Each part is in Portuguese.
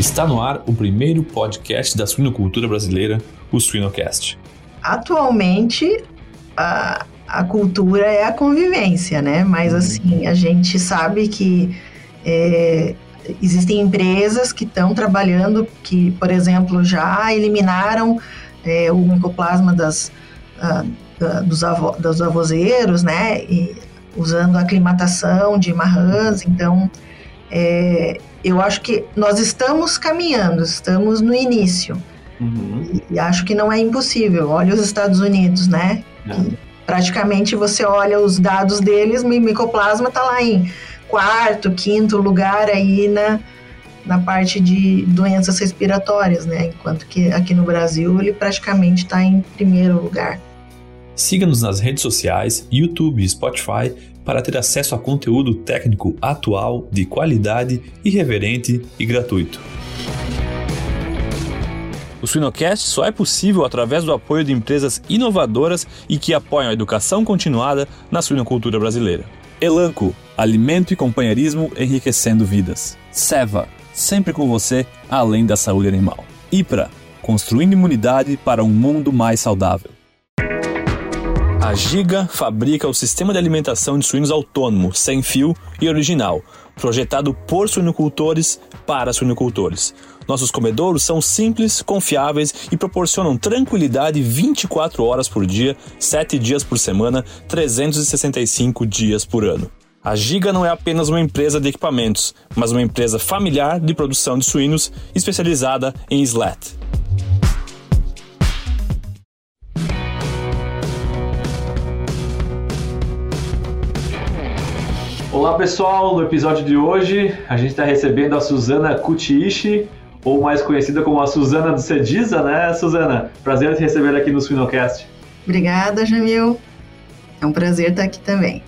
Está no ar o primeiro podcast da suinocultura brasileira, o Suinocast. Atualmente, a, a cultura é a convivência, né? Mas assim, a gente sabe que é, existem empresas que estão trabalhando, que, por exemplo, já eliminaram é, o micoplasma das, uh, dos, avo, dos avozeiros, né? E usando a aclimatação de marrãs. Então, é, eu acho que nós estamos caminhando, estamos no início. Uhum. E, e, acho que não é impossível. Olha os Estados Unidos, né? É. praticamente você olha os dados deles, o micoplasma está lá em quarto, quinto lugar aí na, na parte de doenças respiratórias, né? Enquanto que aqui no Brasil ele praticamente está em primeiro lugar. Siga-nos nas redes sociais, YouTube e Spotify para ter acesso a conteúdo técnico atual, de qualidade, irreverente e gratuito. O Suinocast só é possível através do apoio de empresas inovadoras e que apoiam a educação continuada na suinocultura brasileira. Elanco, alimento e companheirismo enriquecendo vidas. Seva, sempre com você, além da saúde animal. IPRA, construindo imunidade para um mundo mais saudável. A Giga fabrica o sistema de alimentação de suínos autônomo, sem fio e original, projetado por suinocultores para suinocultores. Nossos comedouros são simples, confiáveis e proporcionam tranquilidade 24 horas por dia, 7 dias por semana, 365 dias por ano. A Giga não é apenas uma empresa de equipamentos, mas uma empresa familiar de produção de suínos especializada em slat. Olá pessoal, no episódio de hoje a gente está recebendo a Suzana Kutiishi, ou mais conhecida como a Suzana do Cediza, né, Suzana? Prazer te receber aqui no Suinocast. Obrigada, Jamil. É um prazer estar aqui também.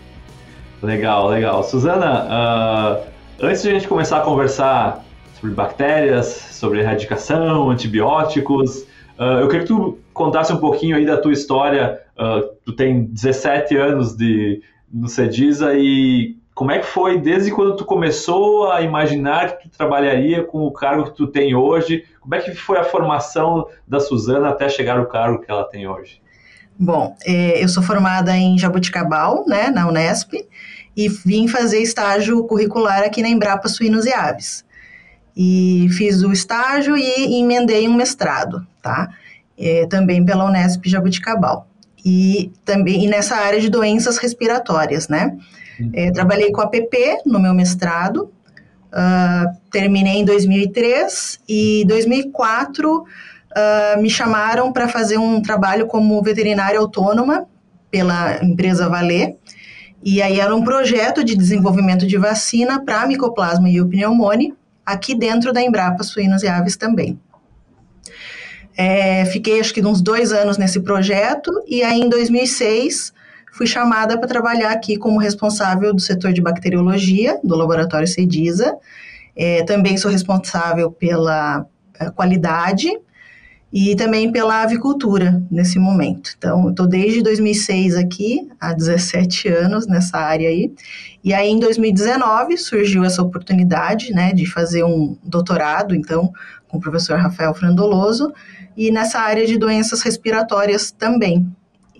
Legal, legal. Suzana, uh, antes de a gente começar a conversar sobre bactérias, sobre erradicação, antibióticos, uh, eu queria que tu contasse um pouquinho aí da tua história. Uh, tu tem 17 anos de, no Cediza e como é que foi desde quando tu começou a imaginar que tu trabalharia com o cargo que tu tem hoje? Como é que foi a formação da Suzana até chegar ao cargo que ela tem hoje? Bom, é, eu sou formada em Jabuticabal, né, na Unesp, e vim fazer estágio curricular aqui na Embrapa Suínos e Aves. E fiz o estágio e emendei um mestrado, tá? É, também pela Unesp Jabuticabal. E também e nessa área de doenças respiratórias, né? É, trabalhei com a PP no meu mestrado, uh, terminei em 2003 e 2004 uh, me chamaram para fazer um trabalho como veterinária autônoma pela empresa Valer. E aí era um projeto de desenvolvimento de vacina para micoplasma e o pneumone, aqui dentro da Embrapa Suínos e Aves também. É, fiquei acho que uns dois anos nesse projeto e aí em 2006 fui chamada para trabalhar aqui como responsável do setor de bacteriologia do laboratório Cediza. É, também sou responsável pela eh, qualidade e também pela avicultura nesse momento. Então, eu estou desde 2006 aqui, há 17 anos nessa área aí. E aí, em 2019, surgiu essa oportunidade, né, de fazer um doutorado, então, com o professor Rafael Frandoloso, e nessa área de doenças respiratórias também.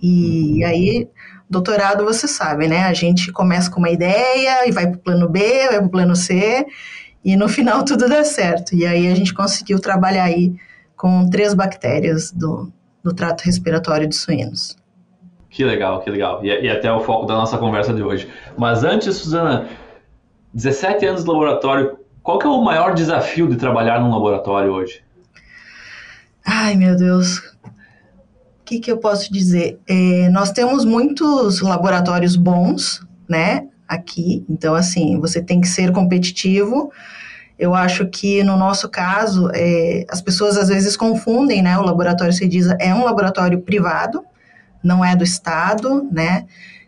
E uhum. aí, doutorado, você sabe, né, a gente começa com uma ideia e vai para o plano B, vai para o plano C, e no final tudo dá certo. E aí, a gente conseguiu trabalhar aí com três bactérias do, do trato respiratório dos suínos. Que legal, que legal. E, e até o foco da nossa conversa de hoje. Mas antes, Suzana, 17 anos de laboratório, qual que é o maior desafio de trabalhar num laboratório hoje? Ai, meu Deus. O que, que eu posso dizer? É, nós temos muitos laboratórios bons, né, aqui. Então, assim, você tem que ser competitivo, eu acho que no nosso caso, é, as pessoas às vezes confundem, né? O laboratório Cediza é um laboratório privado, não é do Estado, né?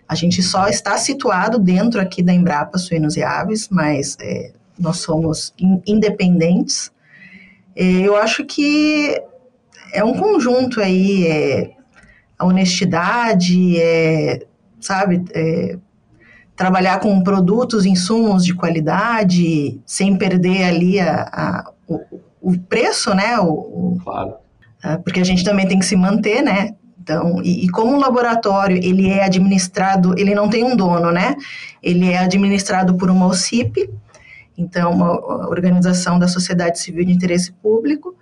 A gente só está situado dentro aqui da Embrapa Suínos e Aves, mas é, nós somos in, independentes. É, eu acho que é um conjunto aí, é, a honestidade, é, sabe, é, trabalhar com produtos, insumos de qualidade, sem perder ali a, a, o, o preço, né? O, claro. Uh, porque a gente também tem que se manter, né? Então, e, e, como o laboratório ele é administrado, ele não tem um dono, né? Ele é administrado por uma OCIP, então uma organização da sociedade civil de interesse público.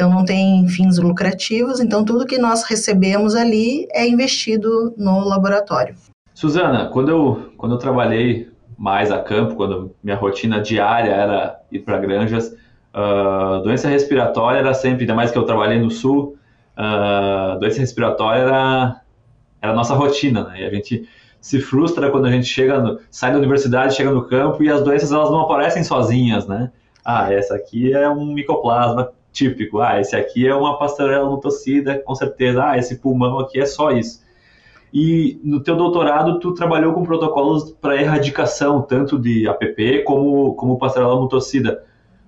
Então não tem fins lucrativos. Então tudo que nós recebemos ali é investido no laboratório. Suzana, quando eu quando eu trabalhei mais a campo, quando minha rotina diária era ir para granjas, uh, doença respiratória era sempre, ainda mais que eu trabalhei no sul, uh, doença respiratória era, era a nossa rotina, né? E a gente se frustra quando a gente chega no, sai da universidade, chega no campo e as doenças elas não aparecem sozinhas, né? Ah, essa aqui é um micoplasma típico. Ah, esse aqui é uma pastorela nutocida, com certeza. Ah, esse pulmão aqui é só isso. E no teu doutorado tu trabalhou com protocolos para erradicação tanto de APP como como pastorela nutocida.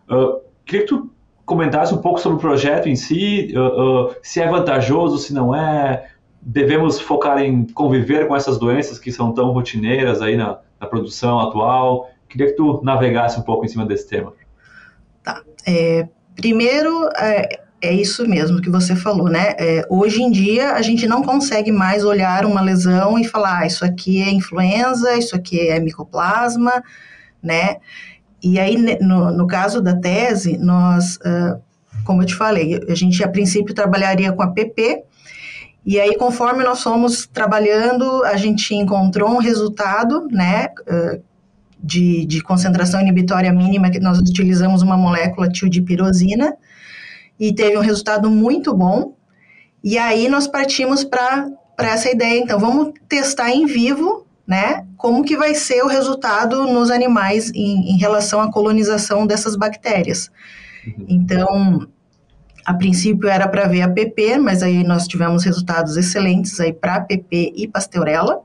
Uh, queria que tu comentasse um pouco sobre o projeto em si, uh, uh, se é vantajoso, se não é, devemos focar em conviver com essas doenças que são tão rotineiras aí na, na produção atual. Queria que tu navegasse um pouco em cima desse tema. Tá. É, primeiro, é, é, isso mesmo que você falou, né? É, hoje em dia, a gente não consegue mais olhar uma lesão e falar, ah, isso aqui é influenza, isso aqui é micoplasma, né? E aí, no, no caso da tese, nós, uh, como eu te falei, a gente a princípio trabalharia com a PP, e aí, conforme nós fomos trabalhando, a gente encontrou um resultado, né, uh, de, de concentração inibitória mínima, que nós utilizamos uma molécula tildipirosina, e teve um resultado muito bom. E aí, nós partimos para essa ideia, então, vamos testar em vivo né? Como que vai ser o resultado nos animais em, em relação à colonização dessas bactérias? Uhum. Então, a princípio era para ver a PP, mas aí nós tivemos resultados excelentes aí para PP e Pasteurella.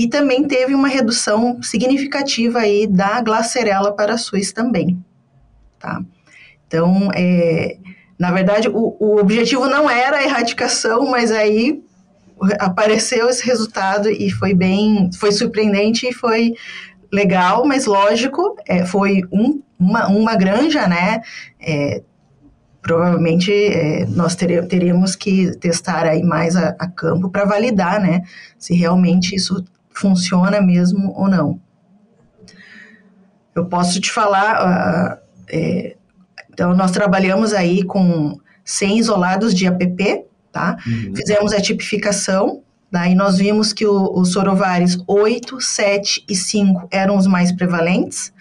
E também teve uma redução significativa aí da Glacerella para Suis também, tá? Então, é, na verdade, o, o objetivo não era a erradicação, mas aí apareceu esse resultado e foi bem, foi surpreendente e foi legal, mas lógico, é, foi um, uma, uma granja, né? É, provavelmente é, nós teríamos que testar aí mais a, a campo para validar, né? Se realmente isso funciona mesmo ou não. Eu posso te falar, uh, é, então nós trabalhamos aí com 100 isolados de APP, tá? Uhum. Fizemos a tipificação, daí nós vimos que o, os sorovares 8, 7 e 5 eram os mais prevalentes.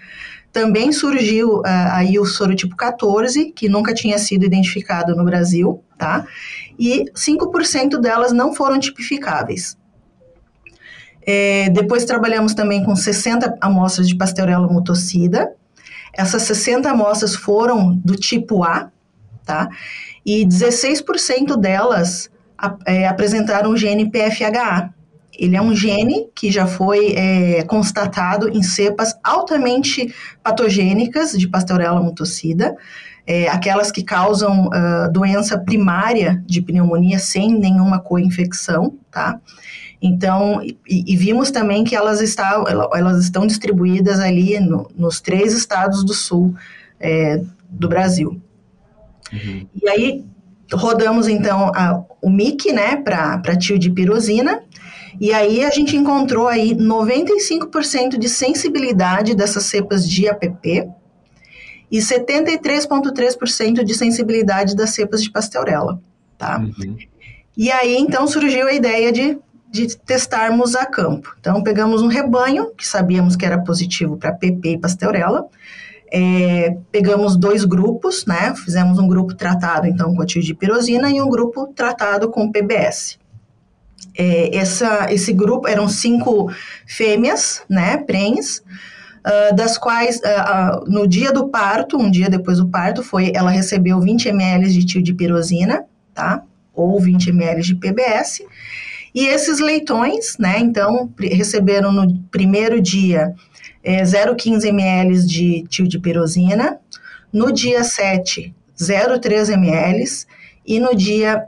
Também surgiu uh, aí o sorotipo 14, que nunca tinha sido identificado no Brasil, tá? E 5% delas não foram tipificáveis. É, depois trabalhamos também com 60 amostras de Pasteurella mutocida. Essas 60 amostras foram do tipo A, tá? e 16% delas é, apresentaram o gene PFHA. Ele é um gene que já foi é, constatado em cepas altamente patogênicas de Pasteurella mutocida, é, aquelas que causam uh, doença primária de pneumonia sem nenhuma co-infecção, tá? Então, e, e, vimos também que elas, está, elas estão distribuídas ali no, nos três estados do sul é, do Brasil. Uhum. E aí rodamos então a, o MIC, né, para tiodipirosina, e aí a gente encontrou aí 95% de sensibilidade dessas cepas de APP e 73,3% de sensibilidade das cepas de pasteurella, tá? Uhum. E aí então surgiu a ideia de, de testarmos a campo. Então pegamos um rebanho que sabíamos que era positivo para PP e pasteurella, é, pegamos dois grupos, né? Fizemos um grupo tratado então com a tildipirosina e um grupo tratado com PBS. É, essa, esse grupo eram cinco fêmeas, né, prens, uh, das quais uh, uh, no dia do parto, um dia depois do parto, foi ela recebeu 20 ml de tildipirosina, tá? Ou 20 ml de PBS. E esses leitões, né, então, receberam no primeiro dia é, 0,15 ml de tildipirosina, no dia 7, 0,3 ml e no dia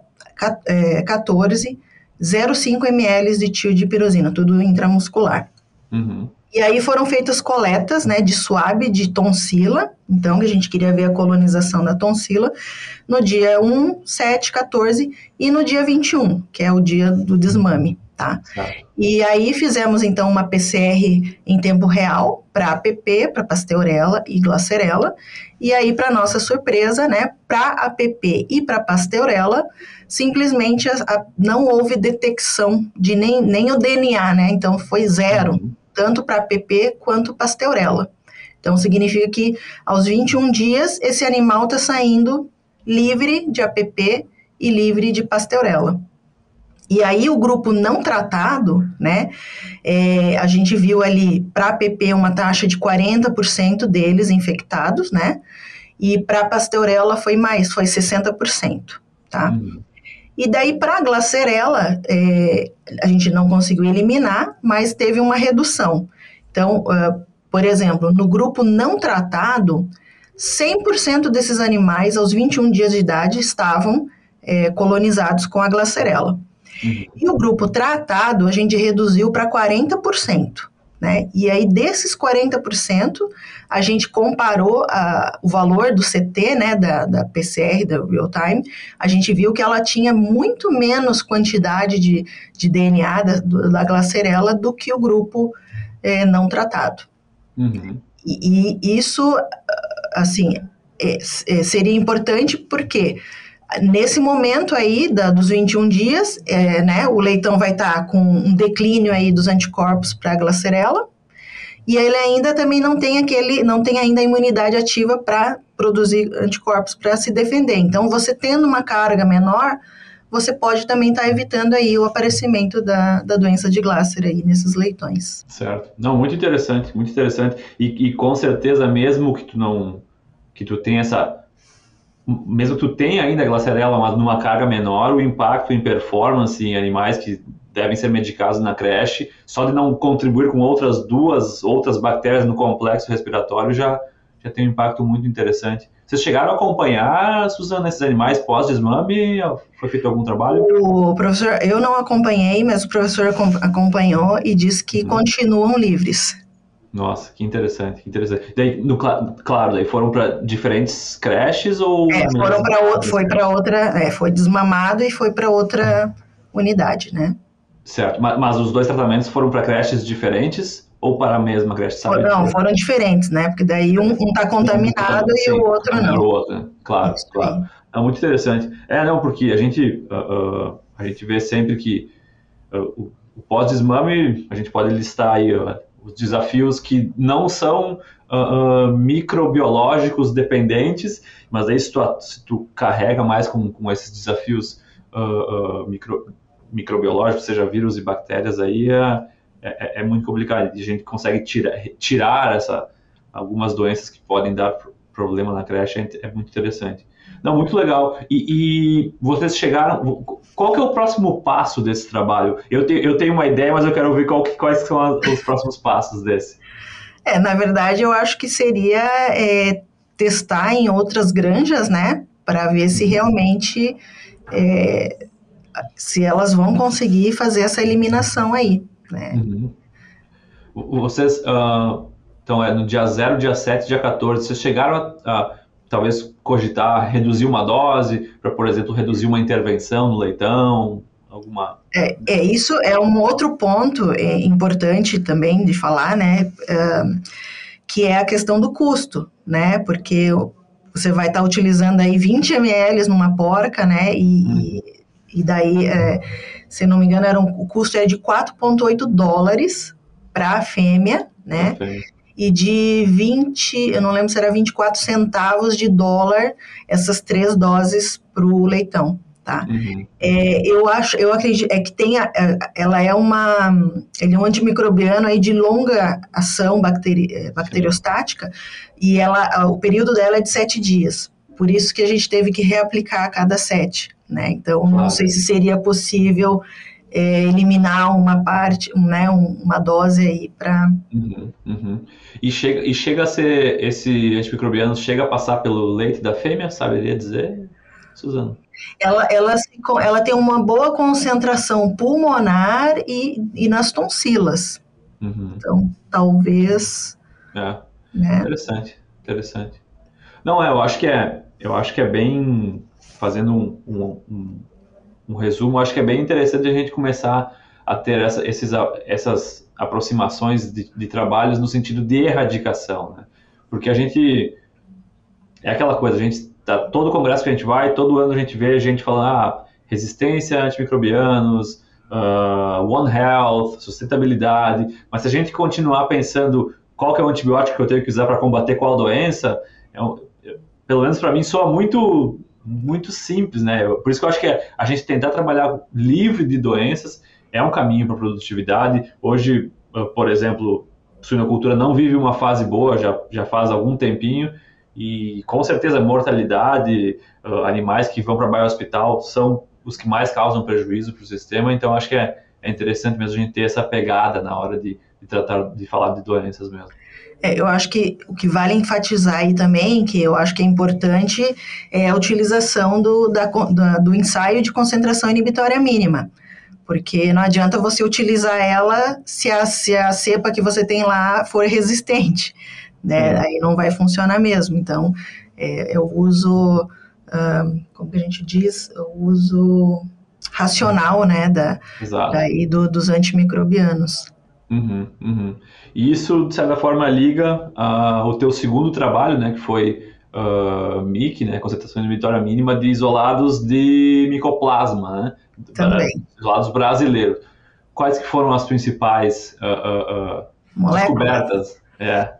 é, 14, 0,5 ml de tildipirosina, tudo intramuscular. Uhum. E aí foram feitas coletas, né, de suave de tonsila, então que a gente queria ver a colonização da tonsila, no dia 1, 7, 14 e no dia 21, que é o dia do desmame, tá? E aí fizemos então uma PCR em tempo real para APP, para pasteurela e glacerela, e aí para nossa surpresa, né, para APP e para pasteurela, simplesmente a, a, não houve detecção de nem, nem o DNA, né? Então foi zero. Uhum tanto para APP quanto pasteurela. Então, significa que aos 21 dias, esse animal está saindo livre de APP e livre de pasteurela. E aí, o grupo não tratado, né, é, a gente viu ali para APP uma taxa de 40% deles infectados, né, e para pasteurela foi mais, foi 60%, tá? Uhum. E daí, para a glacerela, é, a gente não conseguiu eliminar, mas teve uma redução. Então, uh, por exemplo, no grupo não tratado, 100% desses animais, aos 21 dias de idade, estavam é, colonizados com a glacerela. Uhum. E o grupo tratado, a gente reduziu para 40%. Né? E aí, desses 40%, a gente comparou a, o valor do CT, né, da, da PCR, da real time, a gente viu que ela tinha muito menos quantidade de, de DNA da, da glacerela do que o grupo é, não tratado. Uhum. E, e, isso, assim, é, é, seria importante porque nesse momento aí da, dos 21 dias, é, né, o leitão vai estar tá com um declínio aí dos anticorpos para a glacerela, e ele ainda também não tem aquele, não tem ainda a imunidade ativa para produzir anticorpos para se defender. Então, você tendo uma carga menor, você pode também estar tá evitando aí o aparecimento da, da doença de Glasser aí nesses leitões. Certo. Não, muito interessante, muito interessante. E, e com certeza, mesmo que tu não, que tu tenha essa mesmo que tu tenha ainda a glacerela, mas numa carga menor, o impacto em performance em animais que devem ser medicados na creche, só de não contribuir com outras duas outras bactérias no complexo respiratório já, já tem um impacto muito interessante. Vocês chegaram a acompanhar, Suzana, esses animais pós-desmame? Foi feito algum trabalho? O professor, eu não acompanhei, mas o professor acompanhou e disse que uhum. continuam livres. Nossa, que interessante, que interessante. Daí, no, claro, daí foram para diferentes creches ou? É, foram para foi para outra, é, foi desmamado e foi para outra unidade, né? Certo, mas, mas os dois tratamentos foram para creches diferentes ou para a mesma creche? Sabe? Não, foram diferentes, né? Porque daí um está contaminado um, e sim, o outro não. O outro? Claro, Isso claro. É muito interessante. É, não, porque a gente, uh, uh, a gente vê sempre que uh, o, o pós-desmame, a gente pode listar aí os desafios que não são uh, uh, microbiológicos dependentes, mas aí se tu, se tu carrega mais com, com esses desafios uh, micro, microbiológicos, seja vírus e bactérias, aí é, é, é, muito complicado. E a gente consegue tira, tirar essa, algumas doenças que podem dar problema na creche, é, é muito interessante. Não, muito legal. E, e, vocês chegaram. Qual que é o próximo passo desse trabalho? Eu, te, eu tenho uma ideia, mas eu quero ouvir qual, quais são os próximos passos desse. É, na verdade, eu acho que seria é, testar em outras granjas, né? Para ver se uhum. realmente é, se elas vão conseguir fazer essa eliminação aí. Né? Uhum. Vocês, uh, então, é no dia 0, dia 7, dia 14, vocês chegaram a, a talvez cogitar reduzir uma dose, para, por exemplo, reduzir uma intervenção no leitão, alguma... É, é isso é um outro ponto é, importante também de falar, né, uh, que é a questão do custo, né, porque você vai estar tá utilizando aí 20 ml numa porca, né, e, hum. e daí, é, se não me engano, era um, o custo é de 4,8 dólares para a fêmea, né, okay e de 20, eu não lembro se era 24 centavos de dólar essas três doses para o leitão, tá? Uhum. É, eu acho, eu acredito, é que tem, a, ela é uma, ele é um antimicrobiano aí de longa ação bacteri, é, bacteriostática e ela, o período dela é de sete dias, por isso que a gente teve que reaplicar a cada sete, né? Então, claro. não sei se seria possível é, eliminar uma parte, né, uma dose aí para. Uhum, uhum. E, chega, e chega a ser, esse antimicrobiano chega a passar pelo leite da fêmea, saberia dizer, Suzana? Ela, ela, ela tem uma boa concentração pulmonar e, e nas tonsilas. Uhum. Então, talvez. É. Né? Interessante, interessante. Não, é, eu acho que é, eu acho que é bem fazendo um, um, um, um resumo, acho que é bem interessante a gente começar a ter essa, esses, essas aproximações de, de, trabalhos no sentido de erradicação, né? Porque a gente é aquela coisa, a gente tá, todo congresso que a gente vai, todo ano a gente vê gente falando ah, resistência a antimicrobianos, uh, One Health, sustentabilidade, mas se a gente continuar pensando qual que é o antibiótico que eu tenho que usar para combater qual doença, é um, pelo menos para mim soa muito muito simples, né? Por isso que eu acho que a gente tentar trabalhar livre de doenças é um caminho para produtividade. Hoje, por exemplo, a suinocultura não vive uma fase boa, já, já faz algum tempinho, e com certeza mortalidade, animais que vão para o hospital são os que mais causam prejuízo para o sistema, então acho que é, é interessante mesmo a gente ter essa pegada na hora de, de tratar, de falar de doenças mesmo. É, eu acho que o que vale enfatizar aí também, que eu acho que é importante, é a utilização do, da, do ensaio de concentração inibitória mínima. Porque não adianta você utilizar ela se a, se a cepa que você tem lá for resistente, né? Aí não vai funcionar mesmo. Então, é, eu uso, como que a gente diz, eu uso racional, né, da, daí do, dos antimicrobianos. Uhum, uhum. E isso, de certa forma, liga ao teu segundo trabalho, né, que foi uh, MIC, né, concentração inibitória mínima de isolados de micoplasma, né, Também. isolados brasileiros. Quais que foram as principais uh, uh, descobertas? É.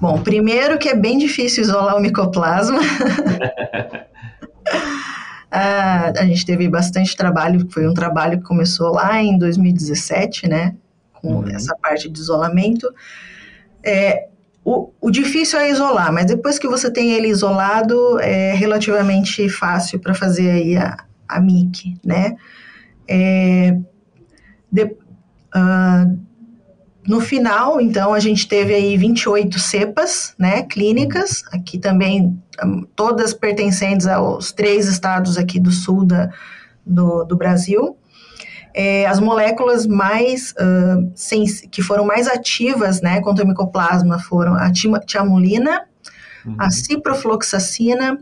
Bom, primeiro que é bem difícil isolar o micoplasma. Ah, a gente teve bastante trabalho, foi um trabalho que começou lá em 2017, né? Com uhum. essa parte de isolamento. É, o, o, difícil é isolar, mas depois que você tem ele isolado, é relativamente fácil para fazer aí a, a MIC, né? É, de, uh, no final, então, a gente teve aí 28 cepas, né, clínicas, aqui também um, todas pertencentes aos três estados aqui do sul da, do, do Brasil é, as moléculas mais uh, que foram mais ativas né, contra o micoplasma foram a tiamulina, uhum. a ciprofloxacina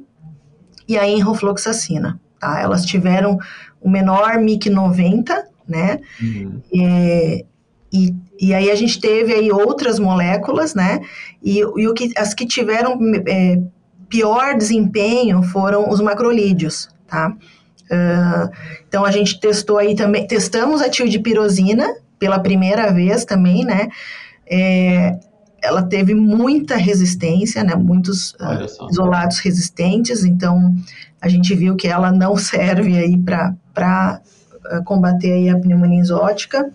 e a enrofloxacina. Tá? Elas tiveram o menor MIC 90, né? Uhum. É, e, e aí a gente teve aí outras moléculas, né? E, e o que, as que tiveram é, pior desempenho foram os macrolídeos, tá? Uh, então a gente testou aí também, testamos a tildipirosina pela primeira vez também, né? É, ela teve muita resistência, né? Muitos uh, isolados resistentes, então a gente viu que ela não serve aí para uh, combater aí a pneumonia exótica.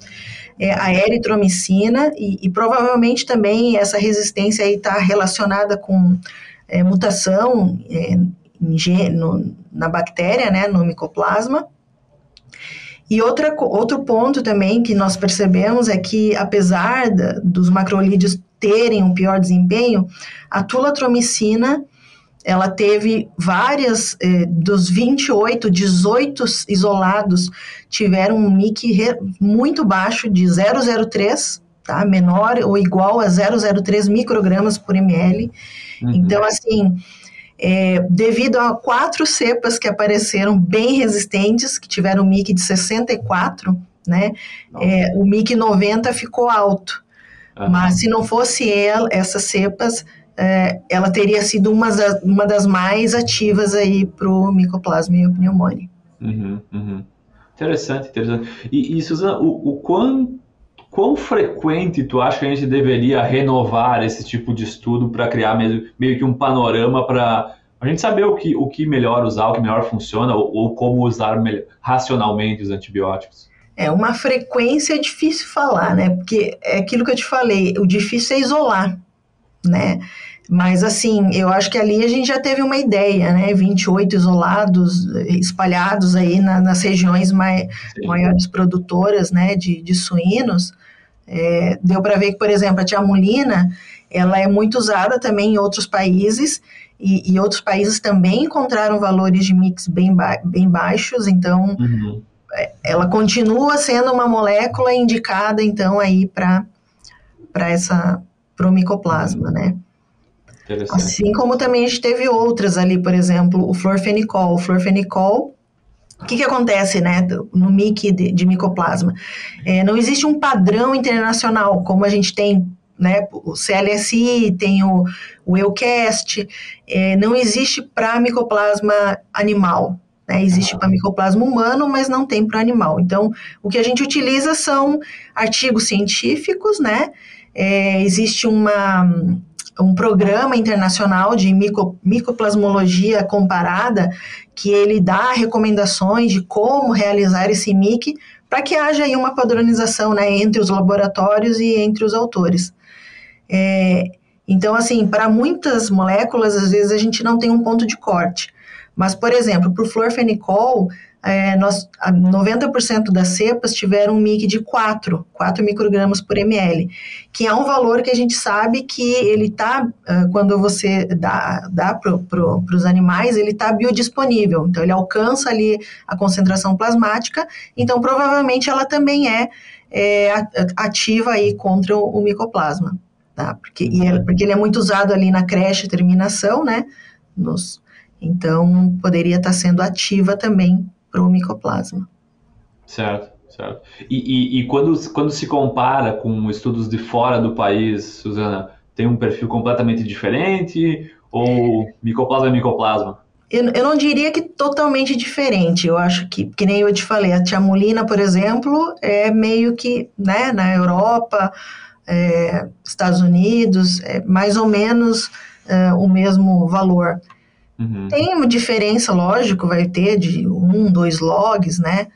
É, a eritromicina e, e, provavelmente também essa resistência aí está relacionada com é, mutação é, no, na bactéria, né, no micoplasma. E outra, outro ponto também que nós percebemos é que, apesar da, dos macrolídeos terem um pior desempenho, a tulatromicina ela teve várias, eh, dos 28, 18 isolados tiveram um MIC muito baixo de 003, tá? menor ou igual a 003 microgramas por ml. Uhum. Então, assim, é, devido a quatro cepas que apareceram bem resistentes, que tiveram MIC de 64, né, é, o MIC 90 ficou alto. Uhum. Mas se não fosse ela, essas cepas, é, ela teria sido uma, das, uma das mais ativas aí para o micoplasma e o pneumonia. Uhum, uhum. Interessante, interessante. E, e Suzana, o, o quão, quão frequente tu acha que a gente deveria renovar esse tipo de estudo para criar meio, meio que um panorama para a gente saber o que, o que melhor usar, o que melhor funciona ou, ou como usar melhor, racionalmente os antibióticos? É uma frequência difícil falar, né? Porque é aquilo que eu te falei, o difícil é isolar, né? Mas assim, eu acho que ali a gente já teve uma ideia, né? 28 isolados, espalhados aí na, nas regiões mai, maiores produtoras, né? De, de suínos. É, deu para ver que, por exemplo, a tiamulina, ela é muito usada também em outros países e, e, outros países também encontraram valores de mix bem, ba bem baixos, então uhum. É, ela continua sendo uma molécula indicada então aí para para essa para o micoplasma, né? Assim como também a gente teve outras ali, por exemplo, o florfenicol. O florfenicol, o que, que acontece, né, no MIC de, de micoplasma? É, não existe um padrão internacional, como a gente tem né, o CLSI, tem o, o EUCAST, é, não existe para micoplasma animal, né, existe para micoplasma humano, mas não tem para animal. Então, o que a gente utiliza são artigos científicos, né, é, existe uma um programa internacional de mico, micoplasmologia comparada que ele dá recomendações de como realizar esse MIC para que haja aí uma padronização né, entre os laboratórios e entre os autores. É, então, assim, para muitas moléculas, às vezes a gente não tem um ponto de corte. Mas, por exemplo, para o florfenicol, é, nós, 90% das cepas tiveram um MIC de 4, 4 microgramas por ml, que é um valor que a gente sabe que ele está, quando você dá, dá para pro, os animais, ele está biodisponível, então ele alcança ali a concentração plasmática, então provavelmente ela também é, é ativa aí contra o, o micoplasma, tá? Porque, é, porque ele é muito usado ali na creche terminação, né? Nos, então poderia estar tá sendo ativa também para o micoplasma. Certo, certo. E, e, e, quando, quando se compara com estudos de fora do país, Suzana, tem um perfil completamente diferente ou micoplasma é micoplasma? Eu, eu não diria que totalmente diferente. Eu acho que, que nem eu te falei, a tiamulina, por exemplo, é meio que, né, na Europa, é, Estados Unidos, é mais ou menos é, o mesmo valor. Uhum. Tem uma diferença, lógico, vai ter de um, dois logs, né?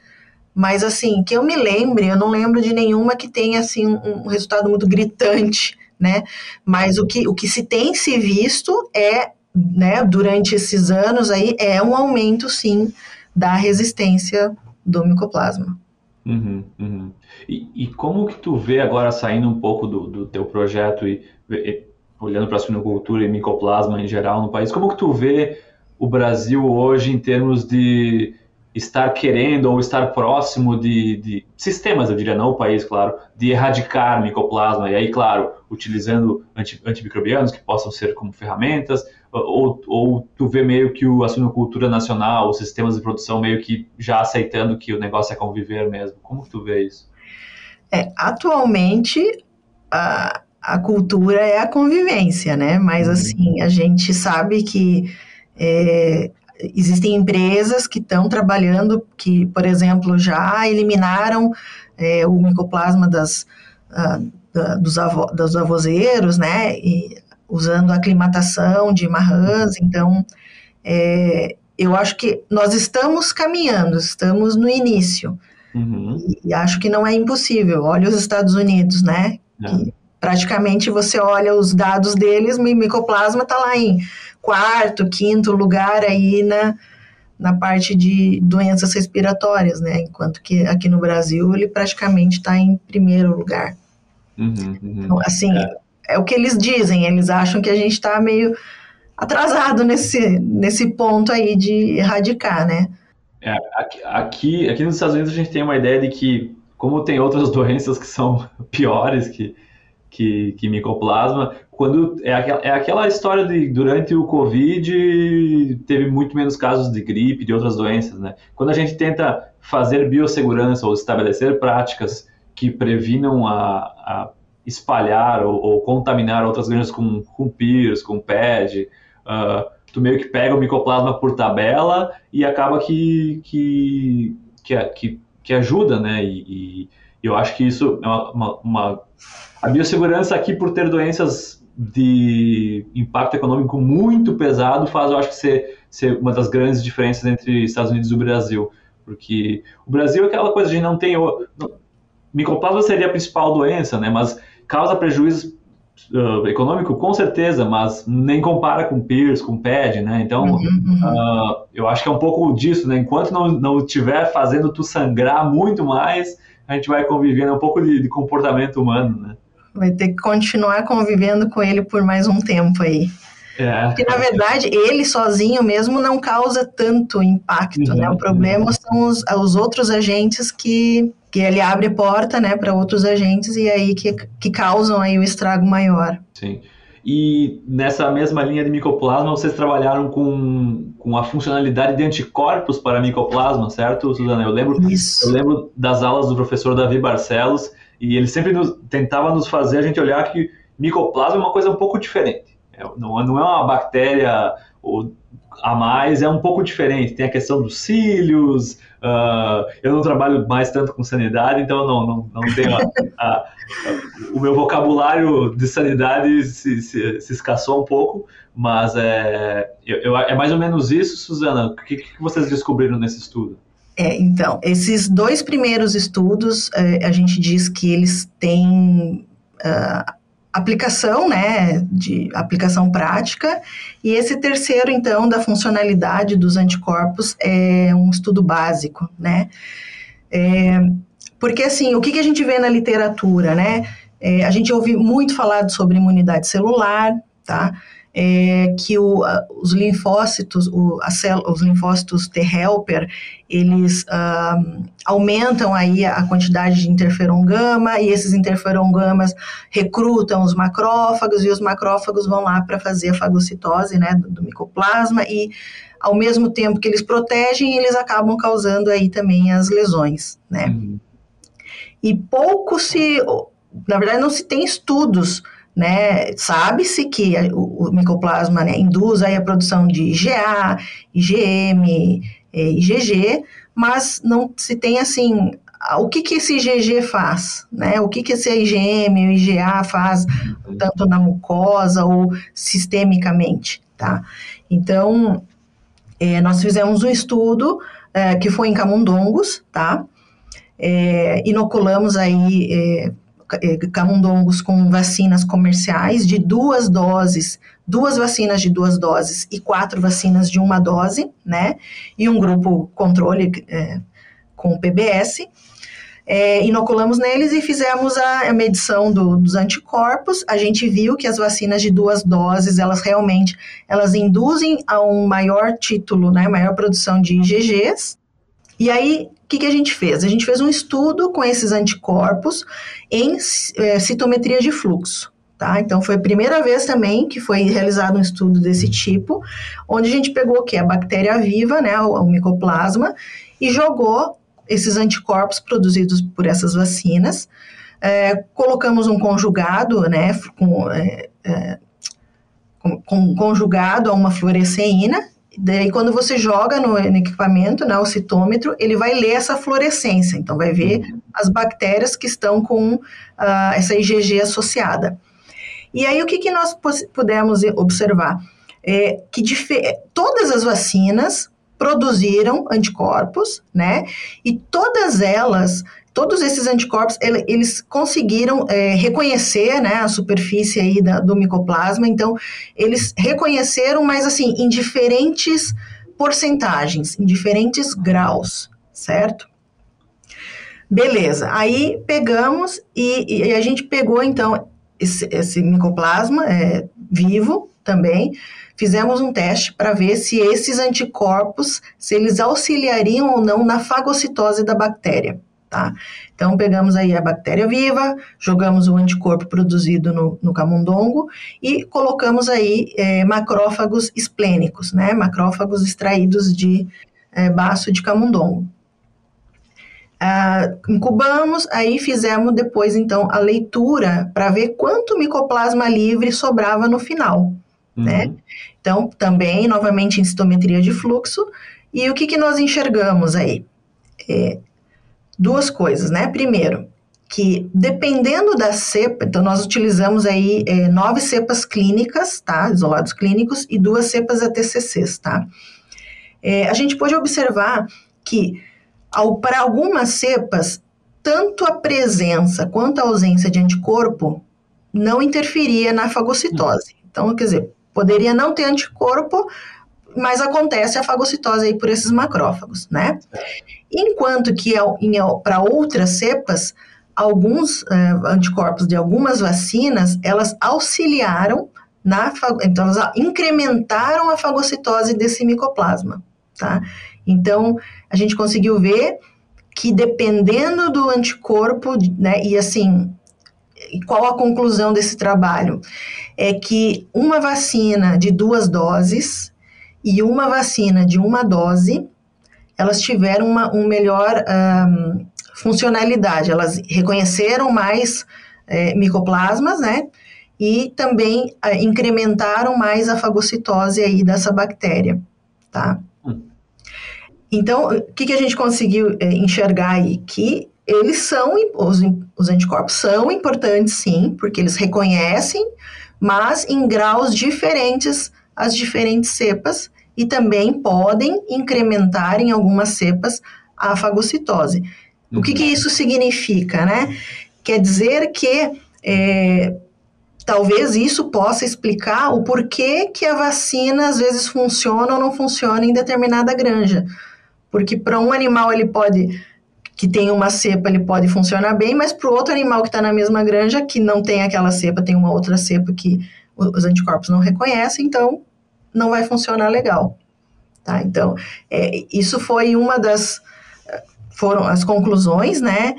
Mas assim, que eu me lembre, eu não lembro de nenhuma que tenha assim um resultado muito gritante, né? Mas o que, o que se tem se visto é, né, durante esses anos aí, é um aumento, sim, da resistência do micoplasma. Uhum, uhum. E, e, como que tu vê agora saindo um pouco do, do teu projeto e, e olhando para a suinocultura e micoplasma em geral no país, como que tu vê o Brasil hoje em termos de estar querendo ou estar próximo de, de, sistemas, eu diria, não o país, claro, de erradicar micoplasma, e aí, claro, utilizando anti, antimicrobianos que possam ser como ferramentas, ou, ou tu vê meio que o, a suinocultura nacional, os sistemas de produção meio que já aceitando que o negócio é conviver mesmo. Como que tu vê isso? É, atualmente, a, a cultura é a convivência, né? Mas, uhum. assim, a gente sabe que é, existem empresas que estão trabalhando, que, por exemplo, já eliminaram é, o micoplasma das, uh, da, dos, avo, dos avozeiros, né? E usando a aclimatação de marrãs. Então, é, eu acho que nós estamos caminhando, estamos no início. Uhum. E, e, acho que não é impossível. Olha os Estados Unidos, né? É. Que praticamente você olha os dados deles, micoplasma está lá em quarto, quinto lugar aí na, na parte de doenças respiratórias, né? Enquanto que aqui no Brasil ele praticamente está em primeiro lugar. Uhum, uhum. Então, assim, é. é. o que eles dizem, eles acham que a gente está meio atrasado nesse, nesse ponto aí de erradicar, né? É, aqui, aqui nos Estados Unidos a gente tem uma ideia de que, como tem outras doenças que são piores que, que, que micoplasma, quando é é aquela história de durante o Covid teve muito menos casos de gripe, de outras doenças, né? Quando a gente tenta fazer biossegurança ou estabelecer práticas que previnam a, a espalhar ou, ou, contaminar outras granjas com, com PIRS, com PED, uh, tu meio que pega o micoplasma por tabela e acaba que, que, que, que, que ajuda, né? E, e, eu acho que isso é uma, uma, uma a biossegurança aqui, por ter doenças de impacto econômico muito pesado faz, eu acho que ser, ser uma das grandes diferenças entre Estados Unidos e o Brasil. Porque o Brasil é aquela coisa, gente não tem... Micoplasma seria a principal doença, né? Mas causa prejuízo uh, econômico, com certeza, mas nem compara com PIRS, com PED, né? Então, uhum, uhum. Uh, eu acho que é um pouco disso, né? Enquanto não, não estiver fazendo tu sangrar muito mais, a gente vai convivendo, é um pouco de, de comportamento humano, né? vai ter que continuar convivendo com ele por mais um tempo aí. É. Porque, na verdade, ele sozinho mesmo não causa tanto impacto, uhum, né? O problema uhum. são os, os outros agentes que que ele abre porta, né, para outros agentes e aí que, que causam aí o estrago maior. Sim. E nessa mesma linha de micoplasma, vocês trabalharam com, com a funcionalidade de anticorpos para micoplasma, certo, Suzana? Eu lembro, Isso. eu lembro das aulas do professor Davi Barcelos e ele sempre nos, tentava nos fazer a gente olhar que micoplasma é uma coisa um pouco diferente. É, não, não é uma bactéria a mais, é um pouco diferente. Tem a questão dos cílios, uh, eu não trabalho mais tanto com sanidade, então não, não, não tenho a, a, o meu vocabulário de sanidade se, se, se escassou um pouco, mas é, eu, eu, é mais ou menos isso, Suzana. O que, que vocês descobriram nesse estudo? É, então, esses dois primeiros estudos, é, a gente diz que eles têm uh, aplicação, né, de aplicação prática, e esse terceiro, então, da funcionalidade dos anticorpos é um estudo básico, né, é, porque, assim, o que, que, a gente vê na literatura, né, é, a gente ouve muito falado sobre imunidade celular, tá, é, que o, os linfócitos, o, cel, os linfócitos T helper, eles uh, aumentam aí a quantidade de interferon gama e esses interferon gamas recrutam os macrófagos e os macrófagos vão lá para fazer a fagocitose, né, do, do micoplasma e ao mesmo tempo que eles protegem, eles acabam causando aí também as lesões, né? Uhum. E pouco se, na verdade, não se tem estudos né? Sabe-se que o, o micoplasma né, induz aí a produção de IgA, IgM, é, IgG, mas não se tem assim o que, que esse IgG faz, né? O que, que esse IgM, IgA faz, tanto na mucosa ou sistemicamente, tá? Então, é, nós fizemos um estudo é, que foi em camundongos, tá? É, inoculamos aí é, eh, camundongos com vacinas comerciais de duas doses, duas vacinas de duas doses e quatro vacinas de uma dose, né? E um grupo controle é, com PBS. É, inoculamos neles e fizemos a, a medição do, dos anticorpos. A gente viu que as vacinas de duas doses, elas realmente, elas induzem a um maior título, né, maior produção de IgGs. E aí, o que, que, a gente fez? A gente fez um estudo com esses anticorpos em é, citometria de fluxo. Tá? Então, foi a primeira vez também que foi realizado um estudo desse tipo, onde a gente pegou o que? A bactéria viva, né, o, o micoplasma, e jogou esses anticorpos produzidos por essas vacinas. É, colocamos um conjugado, né, com, é, é, com, conjugado a uma fluoresceína, Daí, quando você joga no, no, equipamento, né, o citômetro, ele vai ler essa fluorescência. Então, vai ver uhum. as bactérias que estão com uh, essa IgG associada. E aí, o que, que nós pudemos observar? É que todas as vacinas produziram anticorpos, né? E todas elas todos esses anticorpos, eles conseguiram é, reconhecer né, a superfície aí da, do micoplasma, então eles reconheceram, mas assim, em diferentes porcentagens, em diferentes graus, certo? Beleza, aí pegamos e, e a gente pegou então esse, esse micoplasma é, vivo também, fizemos um teste para ver se esses anticorpos, se eles auxiliariam ou não na fagocitose da bactéria tá? Então, pegamos aí a bactéria viva, jogamos o anticorpo produzido no, no camundongo e colocamos aí é, macrófagos esplênicos, né? Macrófagos extraídos de é, baço de camundongo. Ah, incubamos, aí fizemos depois, então, a leitura para ver quanto micoplasma livre sobrava no final, né? uhum. né? Então, também, novamente, em citometria de fluxo. E o que, que nós enxergamos aí? É, duas coisas, né? Primeiro, que dependendo da cepa, então nós utilizamos aí é, nove cepas clínicas, tá? Isolados clínicos e duas cepas ATCCs, tá? É, a gente pode observar que para algumas cepas, tanto a presença quanto a ausência de anticorpo não interferia na fagocitose. Então, quer dizer, poderia não ter anticorpo, mas acontece a fagocitose aí por esses macrófagos, né? Enquanto que para outras cepas, alguns é, anticorpos de algumas vacinas, elas auxiliaram na, então elas incrementaram a fagocitose desse micoplasma, tá? Então, a gente conseguiu ver que dependendo do anticorpo, né, e assim, qual a conclusão desse trabalho? É que uma vacina de duas doses e uma vacina de uma dose, elas tiveram uma um melhor um, funcionalidade, elas reconheceram mais é, micoplasmas, né? E também é, incrementaram mais a fagocitose aí dessa bactéria, tá? Hum. Então, o que, que a gente conseguiu é, enxergar aí? Que eles são, os, os anticorpos são importantes sim, porque eles reconhecem, mas em graus diferentes as diferentes cepas e também podem incrementar em algumas cepas a fagocitose. O que, que uhum. isso significa, né? Quer dizer que é, talvez isso possa explicar o porquê que a vacina às vezes funciona ou não funciona em determinada granja. Porque para um animal ele pode que tem uma cepa, ele pode funcionar bem, mas para o outro animal que está na mesma granja, que não tem aquela cepa, tem uma outra cepa que os anticorpos não reconhecem, então não vai funcionar legal. Tá? Então, é, isso foi uma das foram as conclusões, né?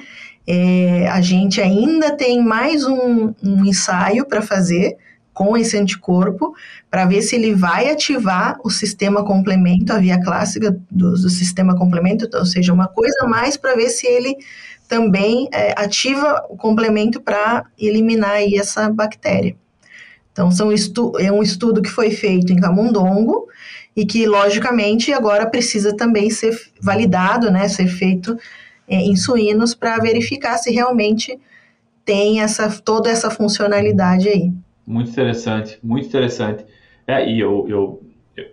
É, a gente ainda tem mais um, um ensaio para fazer com esse anticorpo para ver se ele vai ativar o sistema complemento, a via clássica do, do sistema complemento, ou seja, uma coisa mais para ver se ele também é, ativa o complemento para eliminar aí essa bactéria. Então, são estu é um estudo que foi feito em camundongo, e que, logicamente, agora precisa também ser validado, né, ser feito é, em suínos para verificar se realmente tem essa, toda essa funcionalidade aí. Muito interessante, muito interessante. É, e eu, eu,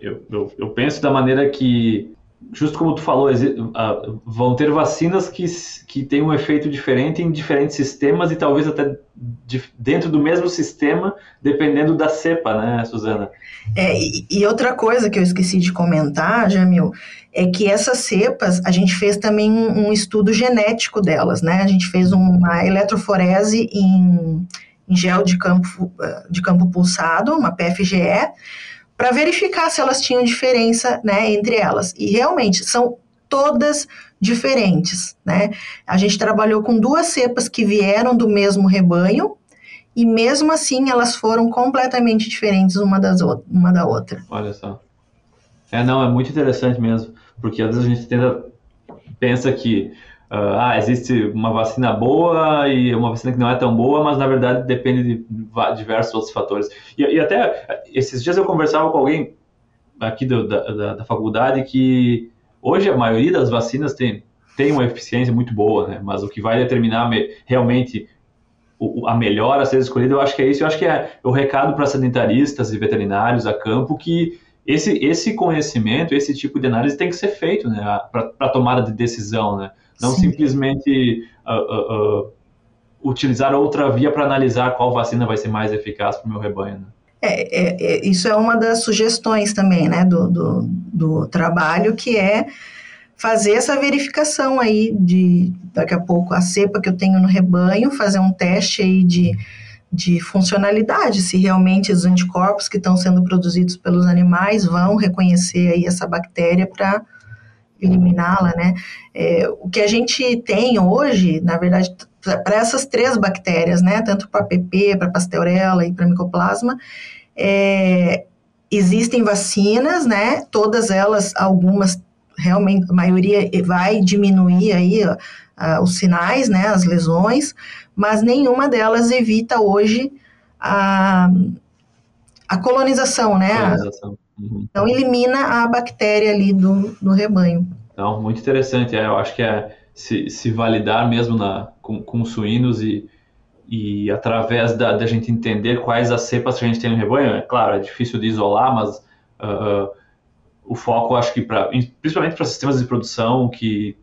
eu, eu, eu penso da maneira que justo como tu falou, uh, vão ter vacinas que, que têm um efeito diferente em diferentes sistemas e talvez até de, dentro do mesmo sistema, dependendo da cepa, né, Suzana? É, e, outra coisa que eu esqueci de comentar, Jamil, é que essas cepas, a gente fez também um, estudo genético delas, né? A gente fez uma eletroforese em, em gel de campo, de campo pulsado, uma PFGE, para verificar se elas tinham diferença né, entre elas. E realmente são todas diferentes. Né? A gente trabalhou com duas cepas que vieram do mesmo rebanho, e mesmo assim elas foram completamente diferentes uma, das uma da outra. Olha só. É, não, é muito interessante mesmo, porque às vezes a gente tenta, pensa que ah, existe uma vacina boa e uma vacina que não é tão boa, mas na verdade depende de diversos outros fatores. E, e até esses dias eu conversava com alguém aqui do, da, da, da, faculdade que hoje a maioria das vacinas tem, tem uma eficiência muito boa, né? Mas o que vai determinar me, realmente a melhor a ser escolhida, eu acho que é isso. Eu acho que é o recado para sanitaristas e veterinários a campo que esse, esse conhecimento, esse tipo de análise tem que ser feito, né? Para tomada de decisão, né? Não Sim. simplesmente uh, uh, uh, utilizar outra via para analisar qual vacina vai ser mais eficaz para o meu rebanho. Né? É, é, é, isso é uma das sugestões também, né, do, do, do, trabalho, que é fazer essa verificação aí de, daqui a pouco, a cepa que eu tenho no rebanho, fazer um teste aí de, de funcionalidade, se realmente os anticorpos que estão sendo produzidos pelos animais vão reconhecer aí essa bactéria para eliminá-la, né? É, o que a gente tem hoje, na verdade, para essas três bactérias, né, tanto para PP, para Pasteurella e para Mycoplasma, é, existem vacinas, né? Todas elas, algumas realmente, a maioria vai diminuir aí ó, os sinais, né, as lesões, mas nenhuma delas evita hoje a, a colonização, né? Colonização. Uhum. Então, elimina a bactéria ali do, do rebanho. Então, muito interessante. É, eu acho que é se, se validar mesmo na, com, com suínos e, e através da, da gente entender quais as cepas que a gente tem no rebanho. É claro, é difícil de isolar, mas uh, o foco, acho que, pra, principalmente para sistemas de produção que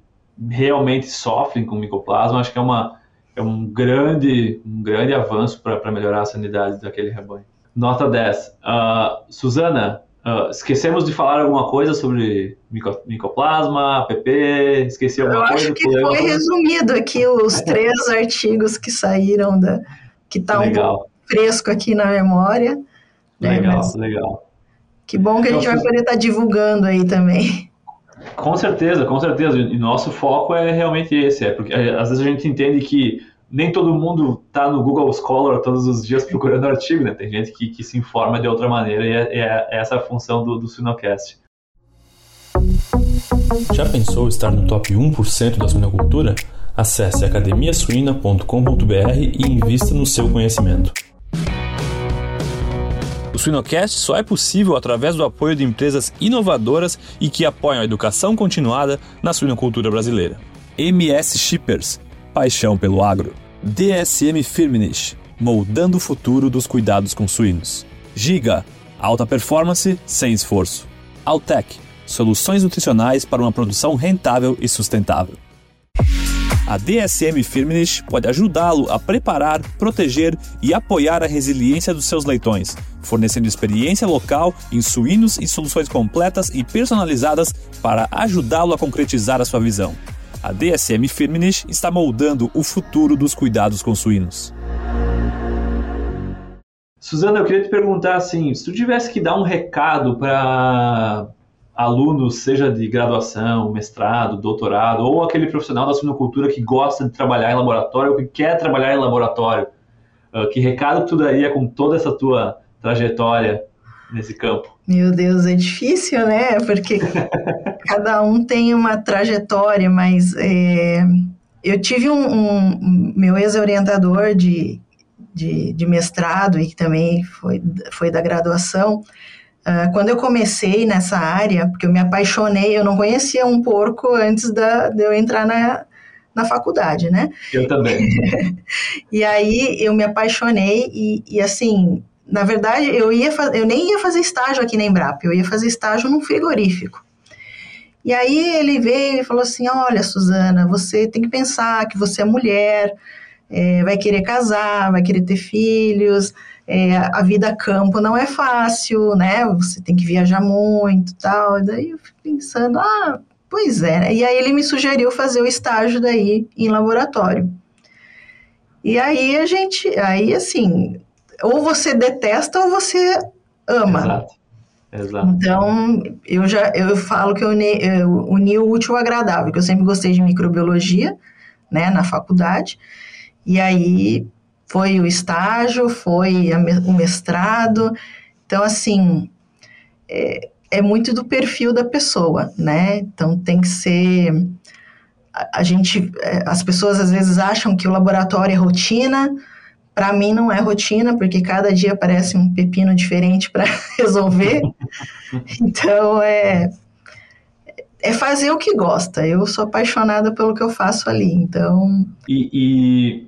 realmente sofrem com micoplasma, acho que é, uma, é um, grande, um grande avanço para melhorar a sanidade daquele rebanho. Nota 10. Uh, Suzana, Uh, esquecemos de falar alguma coisa sobre micoplasma, PP? Esqueci alguma coisa? Eu acho que foi resumido aqui os três artigos que saíram da. que está um pouco fresco aqui na memória. Né? Legal, Mas, legal. Que bom que a gente vai poder estar tá divulgando aí também. Com certeza, com certeza. E nosso foco é realmente esse, é porque às vezes a gente entende que nem todo mundo está no Google Scholar todos os dias procurando artigo, né? Tem gente que, que se informa de outra maneira e é, é, é essa a função do, do Suinocast. Já pensou estar no top 1% da suinocultura? Acesse academiasuina.com.br e invista no seu conhecimento. O Suinocast só é possível através do apoio de empresas inovadoras e que apoiam a educação continuada na suinocultura brasileira. MS Shippers, paixão pelo agro. DSM Firmenich, moldando o futuro dos cuidados com suínos. Giga, alta performance sem esforço. Altec, soluções nutricionais para uma produção rentável e sustentável. A DSM Firmenich pode ajudá-lo a preparar, proteger e apoiar a resiliência dos seus leitões, fornecendo experiência local em suínos e soluções completas e personalizadas para ajudá-lo a concretizar a sua visão. A DSM Firmenich está moldando o futuro dos cuidados com suínos. Suzana, eu queria te perguntar assim, se tu tivesse que dar um recado para alunos, seja de graduação, mestrado, doutorado, ou aquele profissional da suinocultura que gosta de trabalhar em laboratório ou que quer trabalhar em laboratório, uh, que recado tu daria com toda essa tua trajetória nesse campo? Meu Deus, é difícil, né? Porque cada um tem uma trajetória, mas é, eu tive um, um meu ex-orientador de, de, de, mestrado e que também foi, foi da graduação. Uh, quando eu comecei nessa área, porque eu me apaixonei, eu não conhecia um porco antes da, de eu entrar na, na faculdade, né? Eu também. e aí eu me apaixonei e, e assim, na verdade, eu, ia eu nem ia fazer estágio aqui na Embrapa, eu ia fazer estágio num frigorífico. E aí ele veio e falou assim: Olha, Suzana, você tem que pensar que você é mulher, é, vai querer casar, vai querer ter filhos, é, a vida a campo não é fácil, né? Você tem que viajar muito tal. E daí eu fico pensando: Ah, pois é. E aí ele me sugeriu fazer o estágio daí em laboratório. E aí a gente, aí assim, ou você detesta ou você ama. Exato. Exato. Então, eu já eu falo que eu uni, eu uni o útil ao agradável, que eu sempre gostei de microbiologia, né, na faculdade. E aí foi o estágio, foi a, o mestrado. Então, assim, é, é, muito do perfil da pessoa, né? Então, tem que ser. A, gente, é, as pessoas às vezes acham que o laboratório é rotina, para mim não é rotina, porque cada dia aparece um pepino diferente para resolver. então é é fazer o que gosta. Eu sou apaixonada pelo que eu faço ali, então. E, e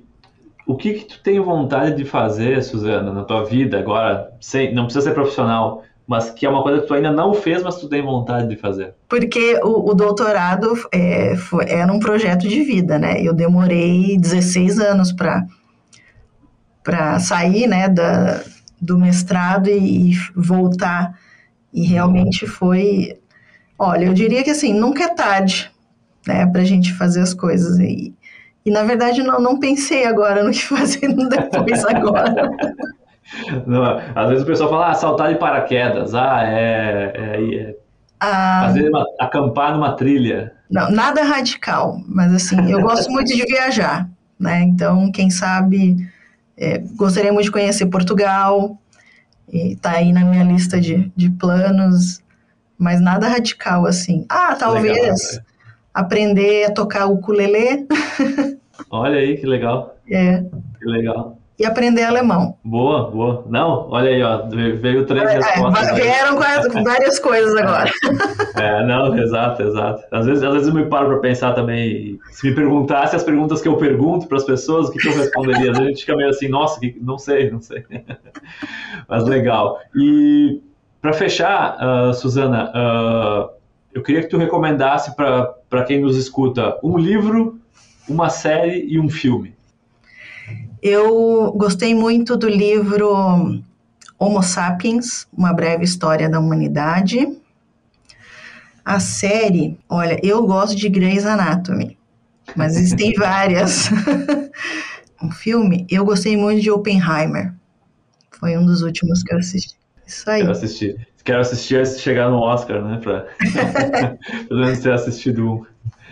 o que, que tu tem vontade de fazer, Suzana, na tua vida agora? Sem, não precisa ser profissional, mas que é uma coisa que tu ainda não fez, mas tu tem vontade de fazer? Porque o, o doutorado é, foi, era um projeto de vida, né? Eu demorei 16 anos para para sair né, da, do mestrado e, e, voltar. E realmente foi. Olha, eu diria que assim, nunca é tarde né, para a gente fazer as coisas. E, e na verdade, não, não pensei agora no que fazer depois agora. Não, às vezes o pessoal fala, ah, saltar de paraquedas, ah, é, é, é ah, fazer uma, acampar numa trilha. Não, nada radical, mas assim, eu gosto muito de viajar, né? Então, quem sabe é, gostaria muito de conhecer Portugal, está aí na minha lista de, de planos, mas nada radical assim. Ah, talvez legal, aprender a tocar o ukulele. Olha aí, que legal. É. Que legal e aprender alemão. Boa, boa. Não, olha aí, ó, veio três é, respostas. É, vieram várias coisas agora. É, não, exato, exato. Às vezes, às vezes eu me paro para pensar também, se me perguntasse as perguntas que eu pergunto para as pessoas, o que, que, eu responderia? Às vezes a gente fica meio assim, nossa, que, não sei, não sei. Mas legal. E para fechar, uh, Suzana, uh, eu queria que tu recomendasse para quem nos escuta um livro, uma série e um filme. Eu gostei muito do livro Homo Sapiens, Uma Breve História da Humanidade. A série, olha, eu gosto de Grey's Anatomy, mas existem várias. um filme, eu gostei muito de Oppenheimer. Foi um dos últimos que eu assisti. Isso aí. Eu assisti. quero assistir antes de chegar no Oscar, né? Pra pelo menos ter assistido um.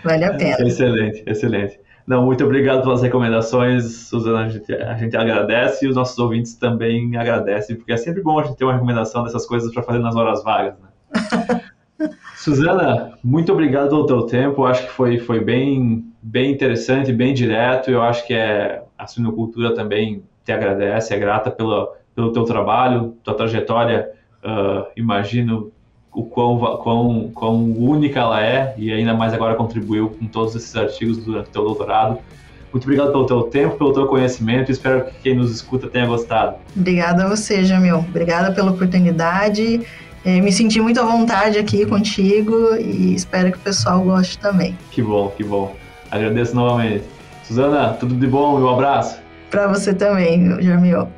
Vale a pena. Excelente, excelente. Não, muito obrigado pelas recomendações, Suzana. A gente, a gente agradece e os nossos ouvintes também agradecem, porque é sempre bom a gente ter uma recomendação dessas coisas para fazer nas horas vagas. Né? Suzana, muito obrigado pelo teu tempo. Acho que foi, foi bem, bem interessante, bem direto. Eu acho que é, a suinocultura também te agradece, é grata pelo, pelo teu trabalho, tua trajetória. Uh, imagino o quão, quão, quão única ela é e ainda mais agora contribuiu com todos esses artigos durante o teu doutorado. Muito obrigado pelo teu tempo, pelo teu conhecimento e espero que quem nos escuta tenha gostado. Obrigada a você, Jamil. Obrigada pela oportunidade. É, me senti muito à vontade aqui contigo e espero que o pessoal goste também. Que bom, que bom. Agradeço novamente. Suzana, tudo de bom e um abraço. Para você também, Jamil.